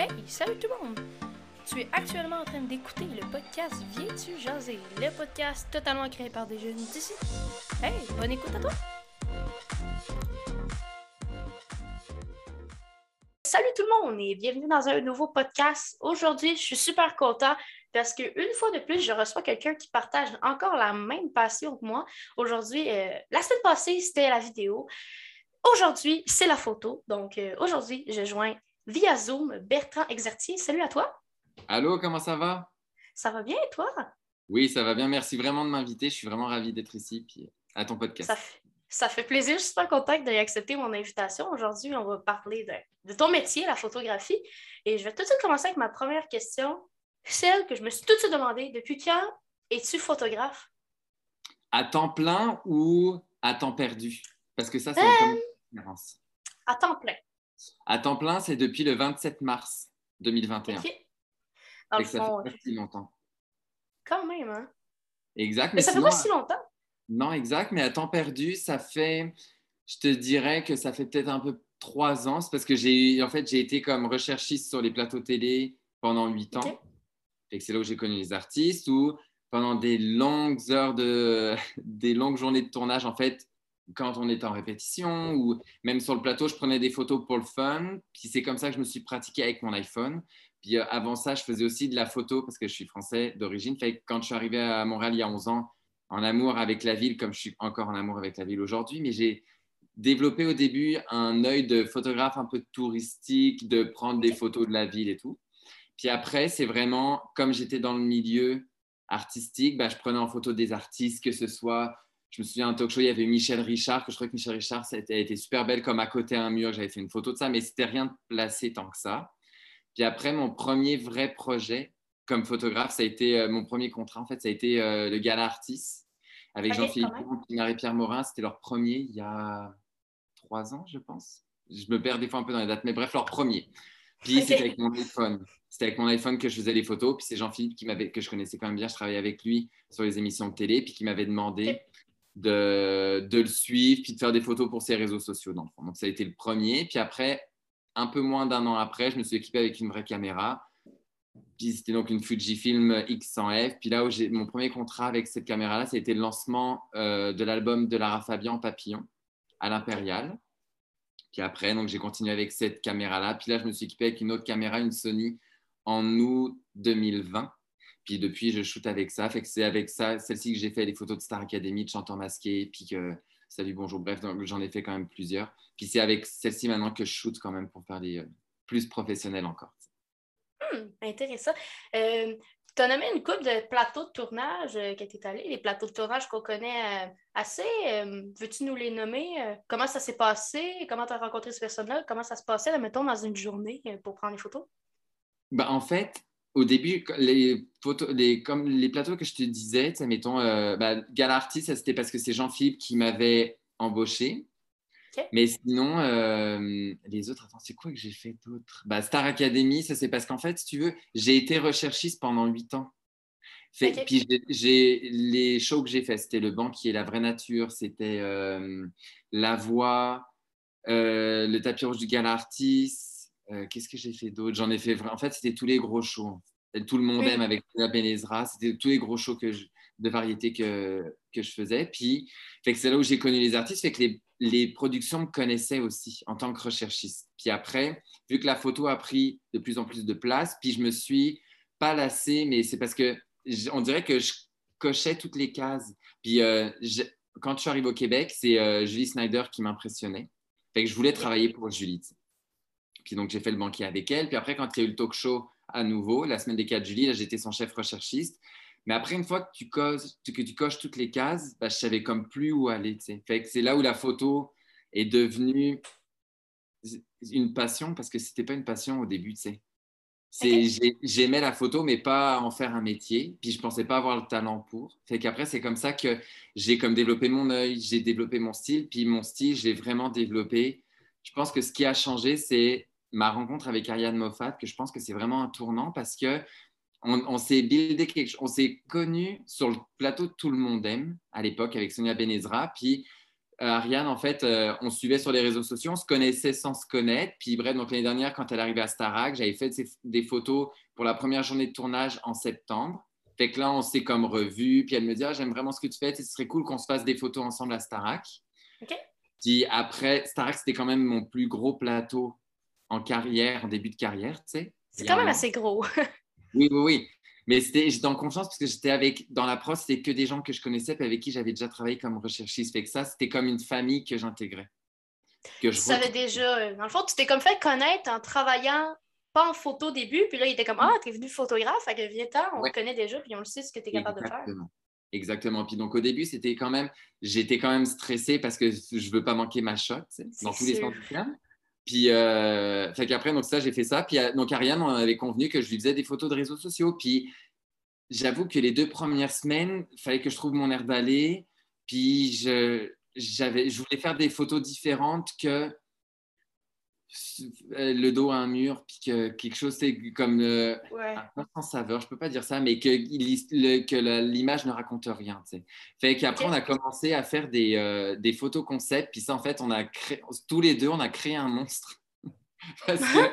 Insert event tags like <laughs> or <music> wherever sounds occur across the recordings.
Hey, salut tout le monde! Tu es actuellement en train d'écouter le podcast Viens-tu jaser? Le podcast totalement créé par des jeunes d'ici. Hey, bonne écoute à toi! Salut tout le monde et bienvenue dans un nouveau podcast. Aujourd'hui, je suis super content parce qu'une fois de plus, je reçois quelqu'un qui partage encore la même passion que moi. Aujourd'hui, euh, la semaine passée, c'était la vidéo. Aujourd'hui, c'est la photo. Donc, euh, aujourd'hui, je joins via Zoom Bertrand Exertier. Salut à toi. Allô, comment ça va? Ça va bien et toi? Oui, ça va bien. Merci vraiment de m'inviter. Je suis vraiment ravi d'être ici puis à ton podcast. Ça fait, ça fait plaisir. Je suis super contente d'accepter mon invitation. Aujourd'hui, on va parler de, de, ton métier, la photographie. Et je vais tout de suite commencer avec ma première question, celle que je me suis tout de suite demandé. Depuis quand es-tu photographe? À temps plein ou à temps perdu? Parce que ça, c'est une Euh, différence. À temps plein. À temps plein, c'est depuis le 27 mars 2021. OK. Dans Fait le que ça fait pas si longtemps. quand même, hein? Exact. Mais ça fait pas si longtemps. Non, exact. Mais à temps perdu, ça fait, je te dirais que ça fait peut-être un peu trois ans. C'est parce que j'ai, en fait, j'ai été comme recherchiste sur les plateaux télé pendant huit ans. OK. Fait que c'est là où j'ai connu les artistes ou pendant des longues heures de, <laughs> des longues journées de tournage, en fait, quand on était en répétition ou même sur le plateau, je prenais des photos pour le fun. Puis c'est comme ça que je me suis pratiqué avec mon iPhone. Puis euh, avant ça, je faisais aussi de la photo parce que je suis français d'origine. Fait que quand je suis arrivé à Montréal il y a 11 ans, en amour avec la ville, comme je suis encore en amour avec la ville aujourd'hui, mais j'ai développé au début un œil de photographe un peu touristique, de prendre des photos de la ville et tout. Puis après, c'est vraiment, comme j'étais dans le milieu artistique, bah, je prenais en photo des artistes, que ce soit, je me souviens, un talk show, il y avait Michel Richard, que je trouvais que Michel Richard, ça a été, super belle comme à côté à un mur, j'avais fait une photo de ça, mais c'était rien de placé tant que ça. Puis après, mon premier vrai projet comme photographe, ça a été euh, mon premier contrat, en fait, ça a été euh, le Gala Artis avec Ok, Jean-Philippe et Marie-Pierre Morin. C'était leur premier il y a trois ans, je pense. Je me perds des fois un peu dans les dates, mais bref, leur premier. Puis c'était avec mon iPhone. C'était avec mon iPhone que je faisais les photos. Puis c'est Jean-Philippe qui m'avait, que je connaissais quand même bien. Je travaillais avec lui sur les émissions de télé, puis qui m'avait demandé. De, le suivre, puis de faire des photos pour ses réseaux sociaux. Donc ça a été le premier. Puis après, un peu moins d'un an après, je me suis équipé avec une vraie caméra. Puis c'était donc une Fujifilm X100F. Puis là où j'ai mon premier contrat avec cette caméra-là, ça a été le lancement euh, de l'album de Lara Fabian Papillon à l'Impérial. Puis après, donc j'ai continué avec cette caméra-là. Puis là, je me suis équipé avec une autre caméra, une Sony, en août 2020. Puis depuis, je shoote avec ça. Fait que c'est avec ça, celle-ci que j'ai fait les photos de Star Academy, de chanteurs masqués, puis que salut, bonjour, bref, donc j'en ai fait quand même plusieurs. Puis c'est avec celle-ci maintenant que je shoot quand même pour faire des euh, plus professionnels encore. Hmm, intéressant. Euh, tu as nommé une couple de plateaux de tournage euh, que tu es allé, les plateaux de tournage qu'on connaît euh, assez. Veux-tu nous les nommer? Comment ça s'est passé? Comment tu as rencontré ces personnes-là? Comment ça se passait, là, mettons, dans une journée pour prendre les photos? Bah, en fait, au début, les, photos, les, comme les plateaux que je te disais, mettons, euh, bah, ça, c'était parce que c'est Jean-Philippe qui m'avait embauché. Mais sinon, euh, les autres, attends, c'est quoi que j'ai fait d'autre? Bah, Star Academy, ça c'est parce qu'en fait, si tu veux, j'ai été recherchiste pendant huit ans. Fait. Puis j'ai- les shows que j'ai fait, c'était Le Banquier, La Vraie Nature, c'était euh, La Voix, euh, Le Tapis Rouge du Gala Artist. Euh, Qu'est-ce que j'ai fait d'autre? J'en ai fait. En fait, c'était tous les gros shows. Tout le monde Oui. aime avec la Benezra. C'était tous les gros shows que je- de variété que, que je faisais. Puis, c'est là où j'ai connu les artistes. Fait que les, les productions me connaissaient aussi en tant que recherchiste. Puis après, vu que la photo a pris de plus en plus de place, puis je me suis pas lassé, mais c'est parce que on dirait que je cochais toutes les cases. Puis euh, je- quand je suis arrivé au Québec, c'est euh, Julie Snyder qui m'impressionnait. Fait que je voulais travailler pour Julie. Puis donc j'ai fait le banquier avec elle. Puis après, quand il y a eu le talk show à nouveau, la semaine des 4 Julie, là j'étais son chef recherchiste. Mais après, une fois que tu coches, que tu coches toutes les cases, bah, je savais comme plus où aller. Fait que c'est là où la photo est devenue une passion parce que c'était pas une passion au début, tu sais. J'aimais la photo, mais pas en faire un métier. Puis je pensais pas avoir le talent pour. Fait qu'après, c'est comme ça que j'ai comme développé mon œil, j'ai développé mon style. Puis mon style, j'ai vraiment développé. Je pense que ce qui a changé, c'est ma rencontre avec Ariane Moffat, que je pense que c'est vraiment un tournant parce que on, on s'est buildé quelque chose, on s'est connu sur le plateau Tout le monde aime à l'époque avec Sonia Benezra. Puis Ariane, en fait, on se suivait sur les réseaux sociaux, on se connaissait sans se connaître. Puis bref, donc l'année dernière, quand elle arrivait à Starac, j'avais fait des photos pour la première journée de tournage en septembre. Fait que là, on s'est comme revu. Puis elle me dit, ah, j'aime vraiment ce que tu fais. Ce serait cool qu'on se fasse des photos ensemble à Starac. Puis après, Starac, c'était quand même mon plus gros plateau en carrière, en début de carrière, tu sais. C'est quand même assez gros. <laughs> oui, oui, oui. Mais j'étais en confiance parce que j'étais avec, dans la prod, c'était que des gens que je connaissais et avec qui j'avais déjà travaillé comme recherchiste. Fait que ça, c'était comme une famille que j'intégrais. Que je tu savais déjà, euh, dans le fond, tu t'es comme fait connaître en travaillant pas en photo au début, puis là, il était comme Ah, t'es venu photographe, fait que viens on te connaît déjà, puis on le sait ce que tu es capable de faire. Exactement. Puis donc au début, c'était quand même, j'étais quand même stressée parce que je veux pas manquer ma shot, dans tous les sens du terme. Puis, euh, fait qu'après, donc ça, j'ai fait ça. Puis, euh, donc, Ariane, on avait convenu que je lui faisais des photos de réseaux sociaux. Puis, j'avoue que les deux premières semaines, il fallait que je trouve mon air d'aller. Puis, je, je voulais faire des photos différentes que le dos à un mur, puis que quelque chose, c'est comme euh, sans saveur, je peux pas dire ça, mais que, l'image ne raconte rien. Tu sais. Fait qu'après, on a commencé à faire des, euh, des photos concept, puis ça, en fait, on a créé, tous les deux, on a créé un monstre. <laughs> parce que,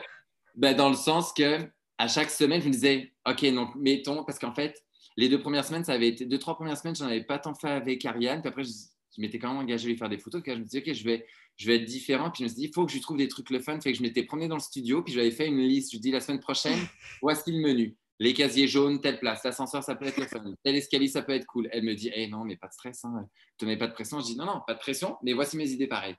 ben, dans le sens que à chaque semaine, je me disais, OK, donc mettons, parce qu'en fait, les deux premières semaines, ça avait été, deux, trois premières semaines, j'en avais pas tant fait avec Ariane, puis après, je, je m'étais quand même engagé à lui faire des photos, que je me disais, OK, je vais je vais être différent. Puis je me suis dit, il faut que je trouve des trucs le fun. Fait que je m'étais promené dans le studio, puis j'avais fait une liste. Je dis, la semaine prochaine, <laughs> voici le menu? Les casiers jaunes, telle place. L'ascenseur, ça peut être le fun. Tel escalier, ça peut être cool. Elle me dit, eh non, mais pas de stress. Hein. Tu mets pas de pression. Je dis, non, non, pas de pression, mais voici mes idées pareilles.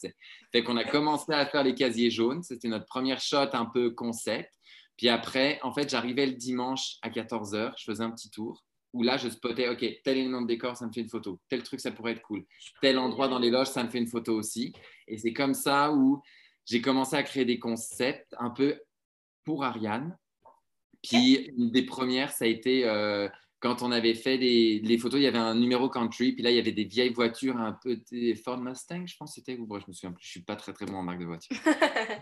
Fait qu'on a commencé à faire les casiers jaunes. C'était notre première shot un peu concept. Puis après, en fait, j'arrivais le dimanche à 14h. Je faisais un petit tour où là, je spottais, OK, tel élément de décor, ça me fait une photo. Tel truc, ça pourrait être cool. Tel endroit dans les loges, ça me fait une photo aussi. Et c'est comme ça où j'ai commencé à créer des concepts un peu pour Ariane. Puis une des premières, ça a été euh, quand on avait fait les photos, il y avait un numéro country, puis là, il y avait des vieilles voitures, un peu des Ford Mustang, je pense c'était, ou je me souviens plus, je suis pas très très bon en marque de voiture. <laughs>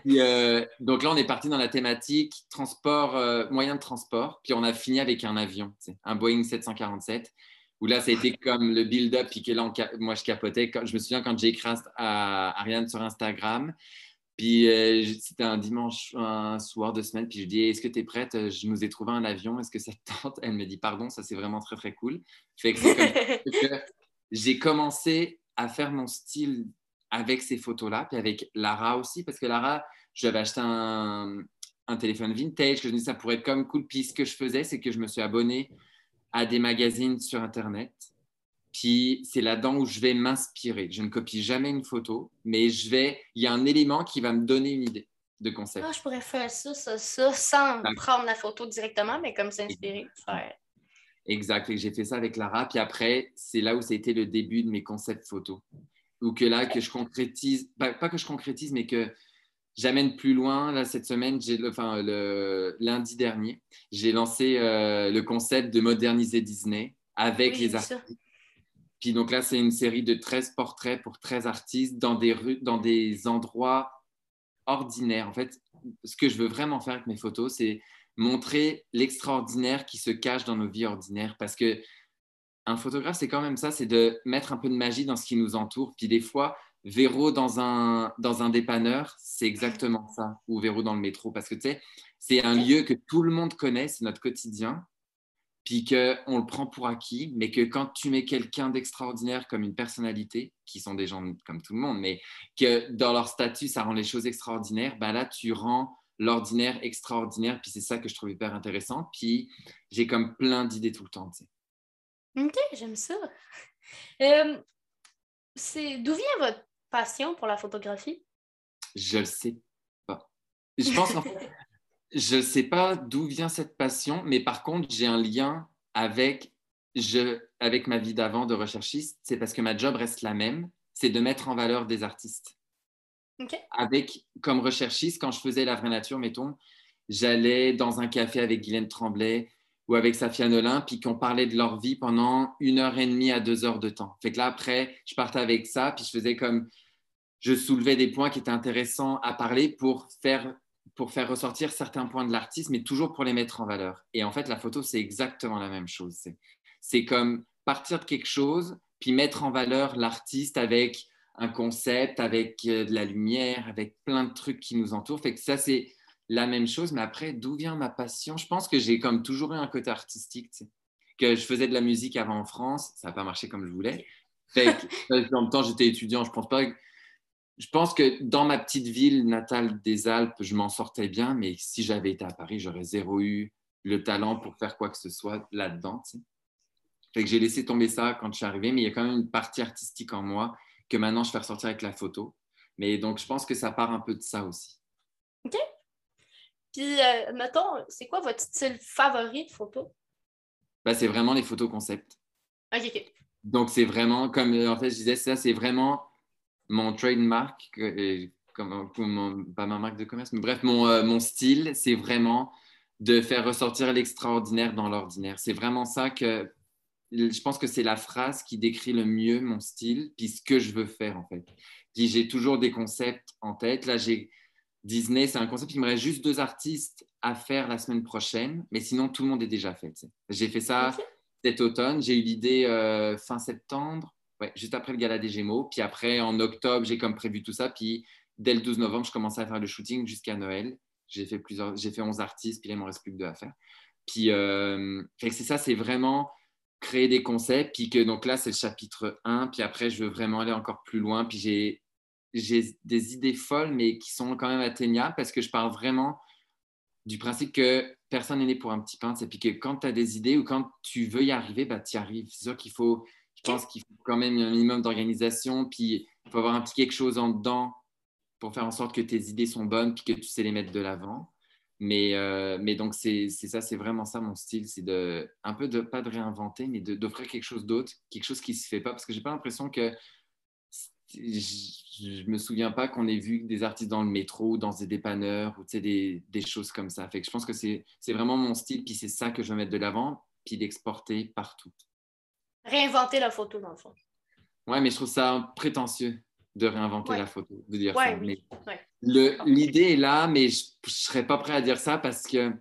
Euh, donc là, on est parti dans la thématique transport, euh, moyen de transport, puis on a fini avec un avion, un Boeing 747, où là, ça a été <laughs> comme le build-up, puis que là, moi, je capotais. je me souviens quand j'ai écrit à Ariane sur Instagram, puis euh, c'était un dimanche, un soir de semaine, puis je dis Est-ce que tu es prête Je nous ai trouvé un avion, est-ce que ça te tente? Elle me dit Pardon, ça c'est vraiment très très cool. Fait que <laughs> j'ai commencé à faire mon style avec ces photos-là, puis avec Lara aussi, parce que Lara, j'avais acheté un, un, téléphone vintage, que je me dis ça pourrait être comme cool. Puis ce que je faisais, c'est que je me suis abonné à des magazines sur Internet puis c'est là-dedans où je vais m'inspirer. Je ne copie jamais une photo, mais je vais, il y a un élément qui va me donner une idée de concept. Ah, je pourrais faire ça, ça, ça, sans prendre la photo directement, mais comme s'inspirer. Exact. Et j'ai fait ça avec Lara. Puis après, c'est là où ça a été le début de mes concepts photos. Ou que là, que je concrétise, pas, que je concrétise, mais que j'amène plus loin. Là, cette semaine, enfin, le lundi dernier, j'ai lancé euh, le concept de moderniser Disney avec les artistes puis donc là, c'est une série de 13 portraits pour 13 artistes dans des, rues, dans des endroits ordinaires. En fait, ce que je veux vraiment faire avec mes photos, c'est montrer l'extraordinaire qui se cache dans nos vies ordinaires. Parce que un photographe, c'est quand même ça, c'est de mettre un peu de magie dans ce qui nous entoure. Puis des fois, Véro dans un, dans un dépanneur, c'est exactement ça, ou Véro dans le métro. Parce que tu sais, c'est un lieu que tout le monde connaît, c'est notre quotidien puis qu'on le prend pour acquis, mais que quand tu mets quelqu'un d'extraordinaire comme une personnalité, qui sont des gens comme tout le monde, mais que dans leur statut, ça rend les choses extraordinaires, ben là, tu rends l'ordinaire extraordinaire, puis c'est ça que je trouve hyper intéressant, puis j'ai comme plein d'idées tout le temps. Ok, j'aime ça. Euh, D'où vient votre passion pour la photographie? Je le sais pas. Je pense qu'en fait, je ne sais pas d'où vient cette passion, mais par contre, j'ai un lien avec, je, avec ma vie d'avant de recherchiste. C'est parce que ma job reste la même, c'est de mettre en valeur des artistes. Avec, comme recherchiste, quand je faisais La Vraie Nature, mettons, j'allais dans un café avec Guylaine Tremblay ou avec Safia Nolin, puis qu'on parlait de leur vie pendant une heure et demie à deux heures de temps. Fait que là, après, je partais avec ça, puis je faisais comme, je soulevais des points qui étaient intéressants à parler pour faire pour faire ressortir certains points de l'artiste, mais toujours pour les mettre en valeur. Et en fait, la photo, c'est exactement la même chose. C'est comme partir de quelque chose, puis mettre en valeur l'artiste avec un concept avec euh, de la lumière, avec plein de trucs qui nous entourent. Fait que ça, c'est la même chose. Mais après, d'où vient ma passion? Je pense que j'ai comme toujours eu un côté artistique. Que je faisais de la musique avant en France, ça n'a pas marché comme je voulais. Que, <laughs> en même temps, j'étais étudiant. Je pense pas. Je pense que dans ma petite ville natale des Alpes, je m'en sortais bien. Mais si j'avais été à Paris, j'aurais zéro eu le talent pour faire quoi que ce soit là-dedans. Fait que j'ai laissé tomber ça quand je suis arrivé, mais il y a quand même une partie artistique en moi que maintenant je fais ressortir avec la photo. Mais donc, je pense que ça part un peu de ça aussi. OK. Puis, euh, mettons, c'est quoi votre style favori de photo? Ben, c'est vraiment les photos concept. OK, OK. Donc, c'est vraiment, comme en fait, je disais, ça, c'est vraiment mon trademark, comme, pas ma marque de commerce, mais bref, mon, euh, mon style, c'est vraiment de faire ressortir l'extraordinaire dans l'ordinaire. C'est vraiment ça que je pense que c'est la phrase qui décrit le mieux mon style, puis ce que je veux faire en fait. Puis j'ai toujours des concepts en tête. Là, j'ai Disney, c'est un concept qui me reste juste deux artistes à faire la semaine prochaine, mais sinon tout le monde est déjà fait. J'ai fait ça cet automne. J'ai eu l'idée euh, fin septembre, ouais, juste après le gala des Gémeaux. Puis après, en octobre, j'ai comme prévu tout ça. Puis dès le 12 novembre, je commençais à faire le shooting jusqu'à Noël. J'ai fait plusieurs, j'ai fait 11 artistes, puis là, il m'en reste plus que deux à faire. Puis euh, c'est ça, c'est vraiment créer des concepts, puis que donc là, c'est le chapitre 1, puis après, je veux vraiment aller encore plus loin, puis j'ai, j'ai des idées folles, mais qui sont quand même atteignables, parce que je parle vraiment du principe que personne n'est né pour un petit pain, c'est puis que quand tu as des idées ou quand tu veux y arriver, bah, tu y arrives. C'est sûr qu'il faut, pense qu'il faut quand même un minimum d'organisation, puis il faut avoir un petit quelque chose en dedans pour faire en sorte que tes idées sont bonnes, puis que tu sais les mettre de l'avant. Mais, euh, mais donc, c'est ça, c'est vraiment ça mon style, c'est de, un peu de, pas de réinventer, mais d'offrir quelque chose d'autre, quelque chose qui se fait pas, parce que j'ai pas l'impression que, je, ne me souviens pas qu'on ait vu des artistes dans le métro, dans des dépanneurs, ou des, des choses comme ça. Fait que je pense que c'est vraiment mon style, puis c'est ça que je veux mettre de l'avant, puis d'exporter partout. Réinventer la photo, dans le fond. Ouais, mais je trouve ça prétentieux de réinventer la photo, de dire ça. L'idée est là, mais je ne serais pas prêt à dire ça parce que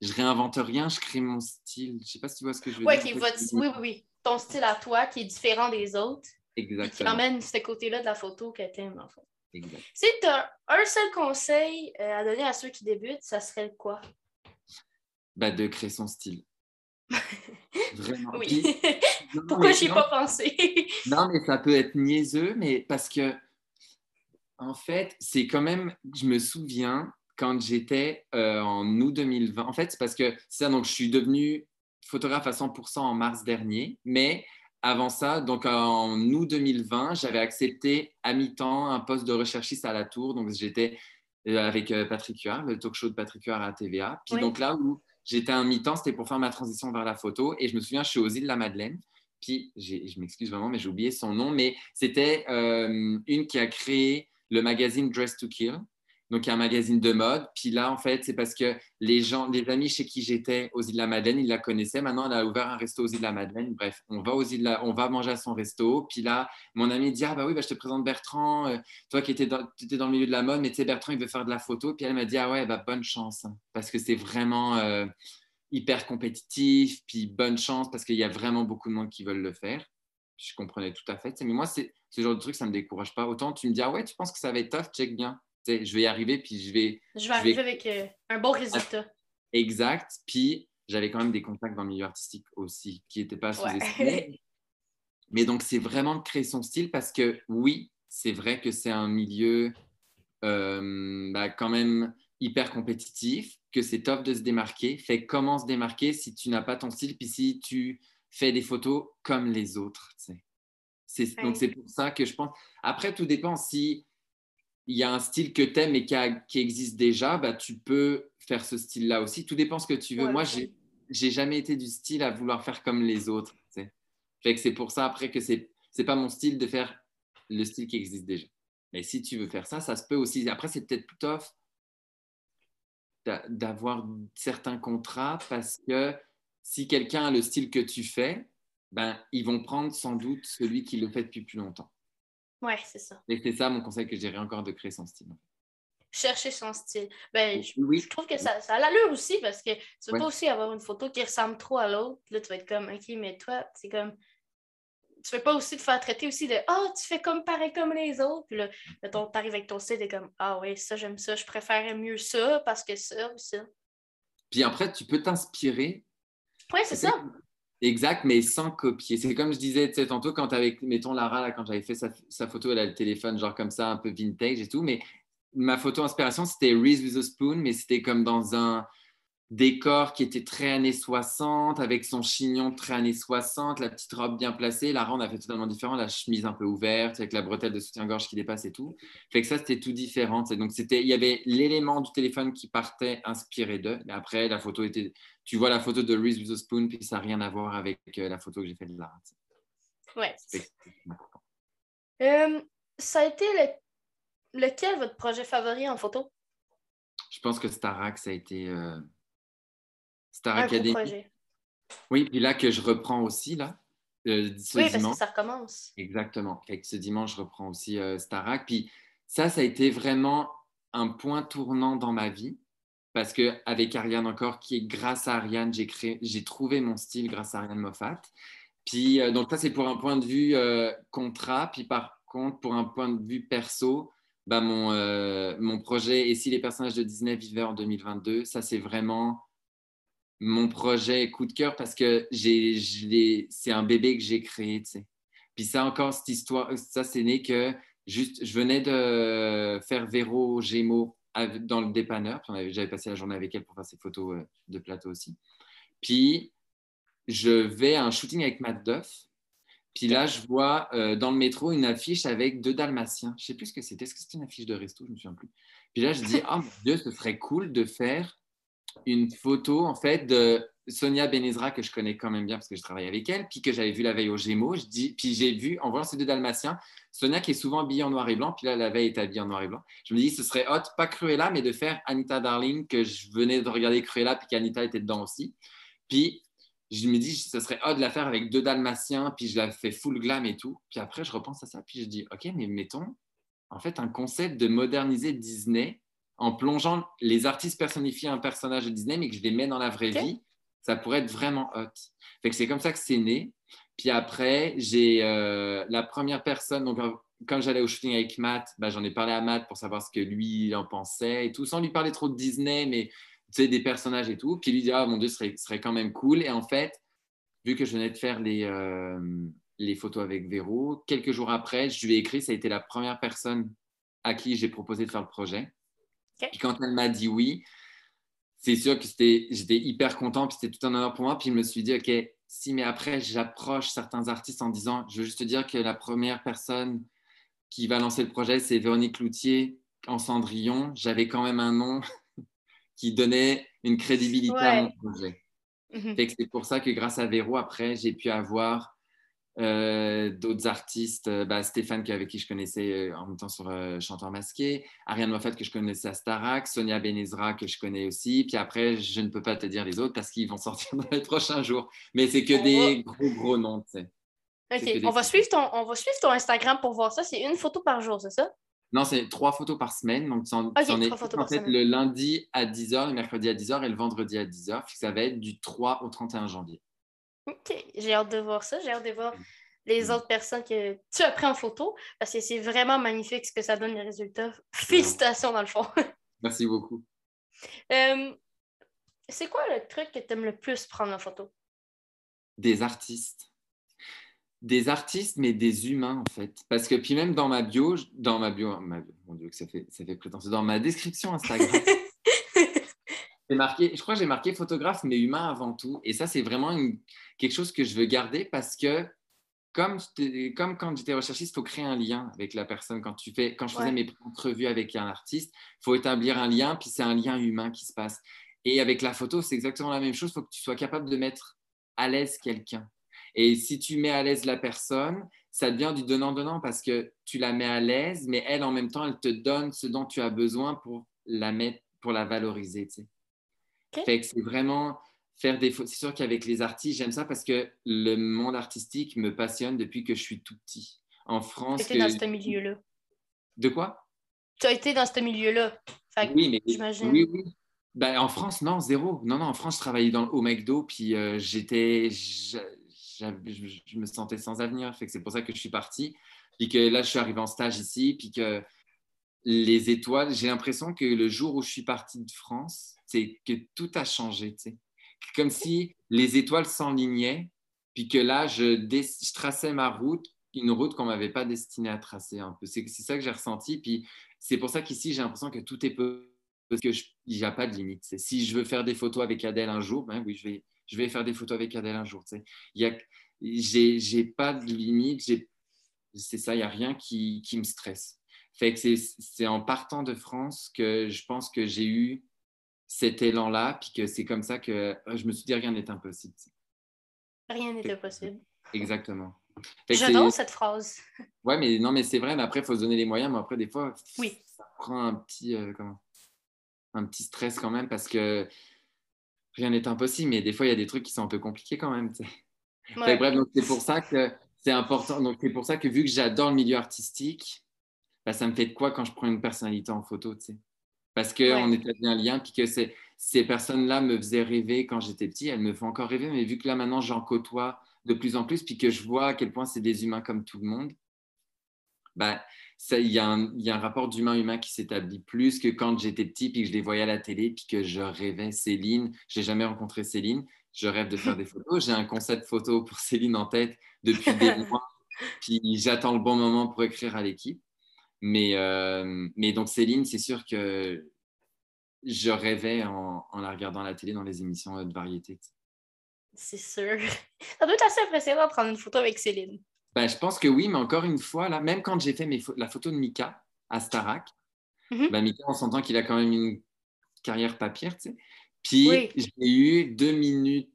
je réinvente rien, je crée mon style. Je ne sais pas si tu vois ce que je veux dire. Oui, oui, oui. Ton style à toi qui est différent des autres. Exactement. Qui emmène ce côté-là de la photo que tu aimes, en fait. Exact. Si tu as un seul conseil euh, à donner à ceux qui débutent, ça serait quoi? Bah, de créer son style. Vraiment. Oui. <laughs> Pourquoi j'y ai pas pensé? <laughs> non, mais ça peut être niaiseux, mais parce que, en fait, c'est quand même, je me souviens quand j'étais euh, en août 2020. En fait, c'est parce que ça, donc je suis devenu photographe à 100% en mars dernier, mais avant ça, donc en août 2020, j'avais accepté à mi-temps un poste de recherchiste à la Tour. Donc j'étais euh, avec euh, Patrick Huard, le talk show de Patrick Huard à TVA. Puis donc là où j'étais à mi-temps, c'était pour faire ma transition vers la photo. Et je me souviens, je suis aux îles de la Madeleine. Puis, je m'excuse vraiment, mais j'ai oublié son nom. Mais c'était euh, une qui a créé le magazine Dress to Kill. Donc, un magazine de mode. Puis là, en fait, c'est parce que les gens, les amis chez qui j'étais aux îles de la Madeleine, ils la connaissaient. Maintenant, elle a ouvert un resto aux îles de la Madeleine. Bref, on va aux îles on va manger à son resto. Puis là, mon ami dit Ah, bah oui, bah, je te présente Bertrand. Euh, toi qui étais dans, le milieu de la mode, mais tu sais, Bertrand, il veut faire de la photo. Puis elle m'a dit Ah, ouais, bah, bonne chance. Parce que c'est vraiment euh, hyper compétitif. Puis bonne chance parce qu'il y a vraiment beaucoup de monde qui veulent le faire. Je comprenais tout à fait. Mais moi, c'est ce genre de truc, ça ne me décourage pas. Autant tu me dis Ah, ouais, tu penses que ça va être tough, check bien je vais y arriver, puis je vais. Je vais arriver avec euh, un bon résultat. Exact. Puis j'avais quand même des contacts dans le milieu artistique aussi qui n'étaient pas sous-estimés. <laughs> Mais donc, c'est vraiment de créer son style parce que oui, c'est vrai que c'est un milieu euh, bah, quand même hyper compétitif, que c'est top de se démarquer. Fait comment se démarquer si tu n'as pas ton style, puis si tu fais des photos comme les autres. Donc, c'est pour ça que je pense. Après, tout dépend si il y a un style que tu aimes et qui, existe déjà, bah, tu peux faire ce style-là aussi. Tout dépend ce que tu veux. Moi, j'ai n'ai jamais été du style à vouloir faire comme les autres. Fait que c'est pour ça après que c'est n'est pas mon style de faire le style qui existe déjà. Mais si tu veux faire ça, ça se peut aussi. Après, c'est peut-être plus tough d'avoir certains contrats parce que si quelqu'un a le style que tu fais, ben, ils vont prendre sans doute celui qui le fait depuis plus longtemps. Ouais, c'est ça. Et c'est ça mon conseil que j'irais encore de créer son style. Chercher son style. Ben, je, oui. je trouve que ça, ça a l'allure aussi parce que tu veux pas aussi avoir une photo qui ressemble trop à l'autre. Là, tu vas être comme, OK, mais toi, c'est comme. tu veux pas aussi te faire traiter aussi de Ah, oh, tu fais comme pareil comme les autres. Puis là, mettons, t'arrives avec ton style et comme Ah oui, ça, j'aime ça, je préférerais mieux ça parce que ça ou ça. Puis après, tu peux t'inspirer. Oui, c'est ça. Exact, mais sans copier. C'est comme je disais tantôt, quand avec, mettons Lara, là, quand j'avais fait sa, photo, elle a le téléphone, genre comme ça, un peu vintage et tout. Mais ma photo inspiration, c'était Reese with a Spoon, mais c'était comme dans un décor qui était très années 60, avec son chignon très années 60, la petite robe bien placée. Lara, on a fait totalement différent, la chemise un peu ouverte, avec la bretelle de soutien-gorge qui dépasse et tout. Fait que ça, c'était tout différent. Donc, il y avait l'élément du téléphone qui partait inspiré d'eux, mais après, la photo était tu vois la photo de Reese with a Spoon, puis ça n'a rien à voir avec euh, la photo que j'ai faite de Lara. Ouais. Euh, ça a été lequel votre projet favori en photo? Je pense que Starac, ça a été euh... Star Un Academy. Projet. Oui, puis là que je reprends aussi, là. Euh, ce oui, parce que ça recommence. Exactement. Fait ce dimanche, je reprends aussi Starac. Puis ça, ça a été vraiment un point tournant dans ma vie parce qu'avec Ariane encore, qui est grâce à Ariane, j'ai, créé, j'ai trouvé mon style grâce à Ariane Moffat. Puis, euh, donc ça, c'est pour un point de vue euh, contrat. Puis par contre, pour un point de vue perso, bah, mon, euh, mon projet Et si les personnages de Disney vivaient en 2022, ça, c'est vraiment mon projet coup de cœur parce que j'ai, c'est un bébé que j'ai créé. Puis ça encore, cette histoire, ça, c'est né que juste, je venais de faire Véro Gémeaux dans le dépanneur. J'avais passé la journée avec elle pour faire ses photos euh, de plateau aussi. Puis, je vais à un shooting avec Matt Duff. Puis là, je vois euh, dans le métro une affiche avec deux dalmatiens. Je ne sais plus ce que c'était. Est-ce que c'était une affiche de resto? Je ne me souviens plus. Puis là, je dis, <laughs> oh mon Dieu, ce serait cool de faire une photo en fait de Sonia Benezra que je connais quand même bien parce que je travaille avec elle, puis que j'avais vu la veille au Gémeaux. Je dis, puis j'ai vu en voyant ces deux Dalmatiens, Sonia qui est souvent habillée en noir et blanc, puis là la veille est habillée en noir et blanc. Je me dis, ce serait hot, pas Cruella, mais de faire Anita Darling que je venais de regarder Cruella, puis qu'Anita était dedans aussi. Puis je me dis, ce serait hot de la faire avec deux Dalmatiens, puis je la fais full glam et tout. Puis après, je repense à ça, puis je dis, ok, mais mettons en fait un concept de moderniser Disney en plongeant les artistes personnifiés un personnage de Disney, mais que je les mets dans la vraie vie, ça pourrait être vraiment hot. Fait que c'est comme ça que c'est né. Puis après, j'ai euh, la première personne, donc quand j'allais au shooting avec Matt, bah, j'en ai parlé à Matt pour savoir ce que lui en pensait et tout, sans lui parler trop de Disney, mais tu sais, des personnages et tout. Puis lui dit, ah mon Dieu, ce serait, serait, quand même cool. Et en fait, vu que je venais de faire les, euh, les photos avec Véro, quelques jours après, je lui ai écrit, ça a été la première personne à qui j'ai proposé de faire le projet. Puis quand elle m'a dit oui, c'est sûr que j'étais hyper content, puis c'était tout un honneur pour moi. Puis je me suis dit, OK, si, mais après, j'approche certains artistes en disant, je veux juste te dire que la première personne qui va lancer le projet, c'est Véronique Loutier en Cendrillon. J'avais quand même un nom <laughs> qui donnait une crédibilité à mon projet. Mhm. C'est pour ça que grâce à Véro, après, j'ai pu avoir euh, d'autres artistes, euh, bah, Stéphane avec qui je connaissais euh, en même temps sur Chanteur Masqué, Ariane Moffat que je connaissais à Starac, Sonia Benezra que je connais aussi, puis après je ne peux pas te dire les autres parce qu'ils vont <laughs> sortir dans les prochains jours, mais c'est que des gros gros noms, tu sais. Ok, on va, suivre ton, on va suivre ton Instagram pour voir ça, c'est une photo par jour, c'est ça? Non, c'est trois photos par semaine. Donc, c'en est en fait le lundi à 10h, le mercredi à 10h et le vendredi à 10h. Ça va être du 3 au 31 janvier. OK, j'ai hâte de voir ça. J'ai hâte de voir les mm. autres personnes que tu as pris en photo parce que c'est vraiment magnifique ce que ça donne les résultats. Félicitations dans le fond. <laughs> Merci beaucoup. Euh, c'est quoi le truc que tu aimes le plus prendre en photo? Des artistes. Des artistes, mais des humains, en fait. Parce que, puis même dans ma bio, dans ma bio, mon Dieu, que ça fait, ça fait prétentieux, dans ma description Instagram, <laughs> marqué, je crois que j'ai marqué photographe, mais humain avant tout. Et ça, c'est vraiment quelque chose que je veux garder parce que, comme, comme quand j'étais recherchiste, il faut créer un lien avec la personne. Quand, tu fais, quand je faisais mes entrevues avec un artiste, il faut établir un lien, puis c'est un lien humain qui se passe. Et avec la photo, c'est exactement la même chose. Il faut que tu sois capable de mettre à l'aise quelqu'un. Et si tu mets à l'aise la personne, ça devient du donnant-donnant parce que tu la mets à l'aise, mais elle, en même temps, elle te donne ce dont tu as besoin pour la mettre, pour la valoriser. Tu sais c'est vraiment faire des. C'est sûr qu'avec les artistes, j'aime ça parce que le monde artistique me passionne depuis que je suis tout petit. En France. Tu étais dans ce milieu-là. De quoi? Tu as été dans ce milieu-là. Oui, mais j'imagine. Oui, oui. Ben, en France, non, zéro. Non, non, en France, je travaillais dans, au McDo, puis euh, j'étais. je, me sentais sans avenir. Fait que c'est pour ça que je suis parti. Puis que là, je suis arrivé en stage ici. Puis que les étoiles, j'ai l'impression que le jour où je suis parti de France, c'est que tout a changé. Comme si les étoiles s'enlignaient. Puis que là, je, je traçais ma route, une route qu'on ne m'avait pas destinée à tracer un peu. C'est ça que j'ai ressenti. Puis c'est pour ça qu'ici, j'ai l'impression que tout est possible parce qu'il n'y a pas de limite. Si je veux faire des photos avec Adèle un jour, ben oui, je vais, faire des photos avec Adèle un jour. Je n'ai pas de limite, c'est ça, il n'y a rien qui, qui, me stresse. Fait que c'est en partant de France que je pense que j'ai eu cet élan-là, puis que c'est comme ça que je me suis dit rien n'est impossible. Rien n'est possible. Exactement. J'adore cette phrase. <laughs> Ouais, mais non, mais c'est vrai, mais après, il faut se donner les moyens, mais après, des fois, oui. ça prend un petit. Euh, comment un petit stress quand même parce que rien n'est impossible, mais des fois, il y a des trucs qui sont un peu compliqués quand même. bref, c'est pour ça que c'est important. Donc, c'est pour ça que vu que j'adore le milieu artistique, bah, ça me fait de quoi quand je prends une personnalité en photo, tu sais. Parce qu'on établit un lien, puis que ces personnes-là me faisaient rêver quand j'étais petit, elles me font encore rêver, mais vu que là, maintenant, j'en côtoie de plus en plus, puis que je vois à quel point c'est des humains comme tout le monde, bah, il y, a un rapport d'humain-humain qui s'établit plus que quand j'étais petit, puis que je les voyais à la télé, puis que je rêvais Céline. Je n'ai jamais rencontré Céline. Je rêve de faire des photos. J'ai un concept photo pour Céline en tête depuis des <laughs> mois. Puis j'attends le bon moment pour écrire à l'équipe. Mais, euh, mais donc Céline, c'est sûr que je rêvais en, en, la regardant à la télé dans les émissions de variété. C'est sûr. <laughs> Ça doit être assez impressionnant de prendre une photo avec Céline. Ben, je pense que oui, mais encore une fois, là, même quand j'ai fait mes la photo de Mika à Starak, mhm. ben, Mika, on s'entend qu'il a quand même une carrière papier, tu sais. Puis j'ai eu deux minutes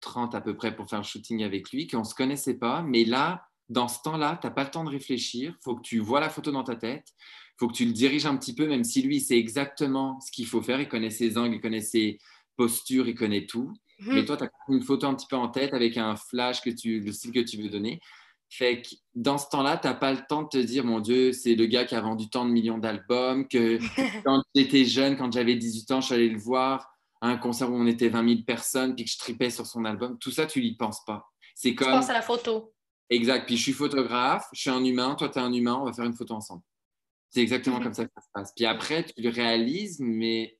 30 à peu près pour faire le shooting avec lui, qu'on ne se connaissait pas. Mais là, dans ce temps-là, tu n'as pas le temps de réfléchir. Il faut que tu vois la photo dans ta tête. Il faut que tu le diriges un petit peu, même si lui, sait exactement ce qu'il faut faire. Il connaît ses angles, il connaît ses postures, il connaît tout. Mhm. Mais toi, tu as une photo un petit peu en tête avec un flash, que tu, le style que tu veux donner. Fait que dans ce temps-là, tu n'as pas le temps de te dire, mon Dieu, c'est le gars qui a vendu tant de millions d'albums, que <laughs> quand j'étais jeune, quand j'avais 18 ans, je suis allé le voir à un concert où on était 20 000 personnes, puis que je tripais sur son album. Tout ça, tu n'y penses pas. C'est comme... Tu penses à la photo. Exact. Puis je suis photographe, je suis un humain, toi, tu es un humain, on va faire une photo ensemble. C'est exactement comme ça que ça se passe. Puis après, tu le réalises, mais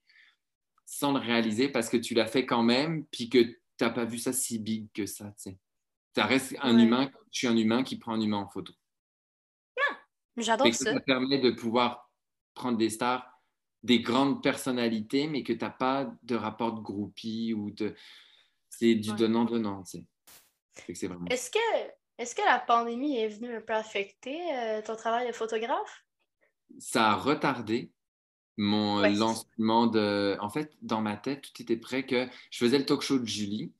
sans le réaliser parce que tu l'as fait quand même, puis que tu n'as pas vu ça si big que ça, tu sais. Ça reste un humain, je suis un humain qui prend un humain en photo. Non, j'adore ça. Ça permet de pouvoir prendre des stars, des grandes personnalités, mais que tu n'as pas de rapport de groupie ou de. C'est du donnant-donnant, tu sais. C'est vraiment... Est-ce que, est que la pandémie est venue un peu affecter euh, ton travail de photographe? Ça a retardé mon lancement de. En fait, dans ma tête, tout était prêt que je faisais le talk show de Julie.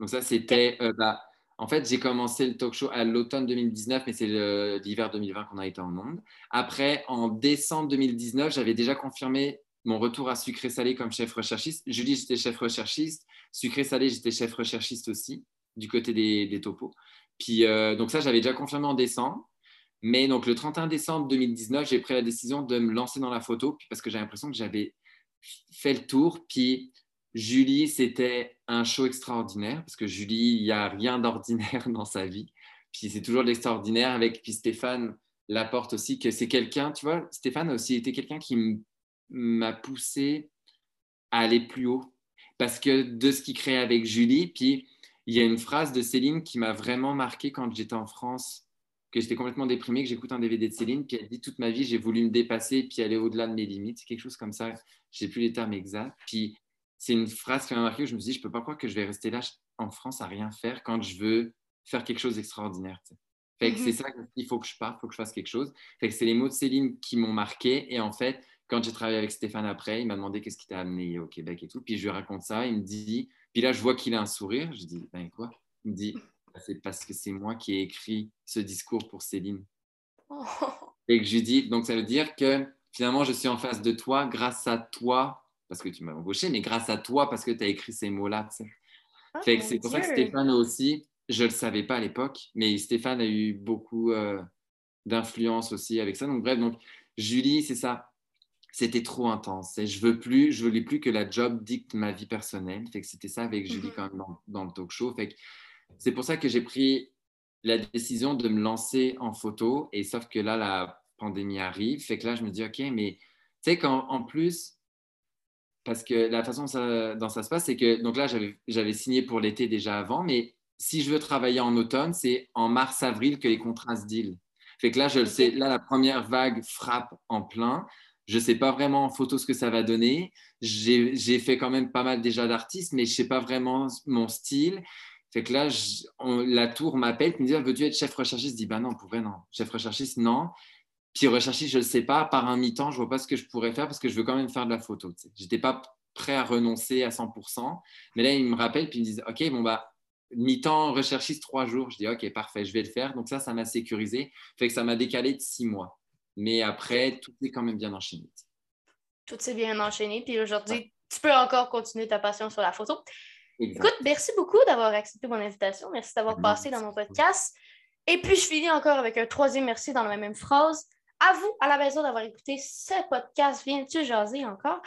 Donc, ça, c'était. Euh, bah, en fait, j'ai commencé le talk show à l'automne 2019, mais c'est l'hiver 2020 qu'on a été en monde. Après, en décembre 2019, j'avais déjà confirmé mon retour à Sucré Salé comme chef recherchiste. Julie, j'étais chef recherchiste. Sucré Salé, j'étais chef recherchiste aussi, du côté des, topos. Puis, euh, donc ça, j'avais déjà confirmé en décembre. Mais donc, le 31 décembre 2019, j'ai pris la décision de me lancer dans la photo, parce que j'avais l'impression que j'avais fait le tour. Puis, Julie, c'était un show extraordinaire parce que Julie, il n'y a rien d'ordinaire <laughs> dans sa vie. Puis c'est toujours de l'extraordinaire avec puis Stéphane l'apporte aussi que c'est quelqu'un, tu vois, Stéphane a aussi été quelqu'un qui m'a poussé à aller plus haut parce que de ce qu'il crée avec Julie, puis il y a une phrase de Céline qui m'a vraiment marqué quand j'étais en France, que j'étais complètement déprimé, que j'écoute un DVD de Céline, puis elle dit toute ma vie j'ai voulu me dépasser puis aller au-delà de mes limites, c'est quelque chose comme ça, je sais plus les termes exacts. Puis c'est une phrase qui m'a marqué où je me suis dit, je ne peux pas croire que je vais rester là en France à rien faire quand je veux faire quelque chose d'extraordinaire. Fait que c'est mhm. ça qu'il faut que je parte, il faut que je fasse quelque chose. Fait que c'est les mots de Céline qui m'ont marqué. Et en fait, quand j'ai travaillé avec Stéphane après, il m'a demandé qu'est-ce qui t'a amené au Québec et tout. Puis je lui raconte ça. Il me dit, puis là, je vois qu'il a un sourire. Je dis, ben quoi? Il me dit, bah, c'est parce que c'est moi qui ai écrit ce discours pour Céline. <laughs> Et que je lui dis, donc ça veut dire que finalement, je suis en face de toi grâce à toi parce que tu m'as embauché, mais grâce à toi, parce que tu as écrit ces mots-là. Ah, c'est pour ça que Stéphane aussi, je ne le savais pas à l'époque, mais Stéphane a eu beaucoup euh, d'influence aussi avec ça. Donc, bref, donc, Julie, c'est ça. C'était trop intense. Et je veux plus, je voulais plus que la job dicte ma vie personnelle. Fait que c'était ça avec Julie mhm. quand même dans, le talk show. Fait que c'est pour ça que j'ai pris la décision de me lancer en photo. Et sauf que là, la pandémie arrive. Fait que là, je me dis, OK, mais tu sais qu'en plus, parce que la façon dont ça, se passe, c'est que donc là, j'avais signé pour l'été déjà avant, mais si je veux travailler en automne, c'est en mars-avril que les contrats se deal. Fait que là, je le sais, là, la première vague frappe en plein. Je ne sais pas vraiment en photo ce que ça va donner. J'ai fait quand même pas mal déjà d'artistes, mais je ne sais pas vraiment mon style. Fait que là, la tour m'appelle, me dit Veux-tu être chef recherchiste? Je dis Ben non, pour vrai, non. Chef recherchiste, non. Puis recherchiste, je ne le sais pas. Par un mi-temps, je ne vois pas ce que je pourrais faire parce que je veux quand même faire de la photo. Je n'étais pas prêt à renoncer à 100%. Mais là, ils me rappellent puis ils me disent Ok, bon, bah, mi-temps recherchiste, trois jours. Je dis Ok, parfait, je vais le faire. Donc ça, ça m'a sécurisé. Fait que ça m'a décalé de six mois. Mais après, tout est quand même bien enchaîné. Tout s'est bien enchaîné. Puis aujourd'hui, tu peux encore continuer ta passion sur la photo. Écoute, merci beaucoup d'avoir accepté mon invitation. Merci d'avoir passé dans mon podcast. Et puis, je finis encore avec un troisième merci dans la même phrase. À vous, à la maison, d'avoir écouté ce podcast Viens-tu jaser encore?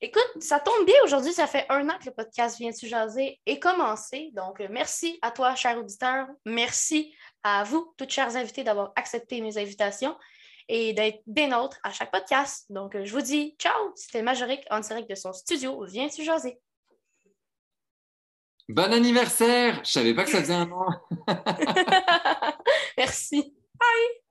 Écoute, ça tombe bien aujourd'hui, ça fait un an que le podcast Viens-tu jaser est commencé. Donc, merci à toi, cher auditeur. Merci à vous, toutes chères invités, d'avoir accepté mes invitations et d'être des nôtres à chaque podcast. Donc, je vous dis ciao! C'était Majorique en direct de son studio Viens-tu jaser? Bon anniversaire! Je savais pas que ça faisait un an. <laughs> Merci. <laughs> Bye!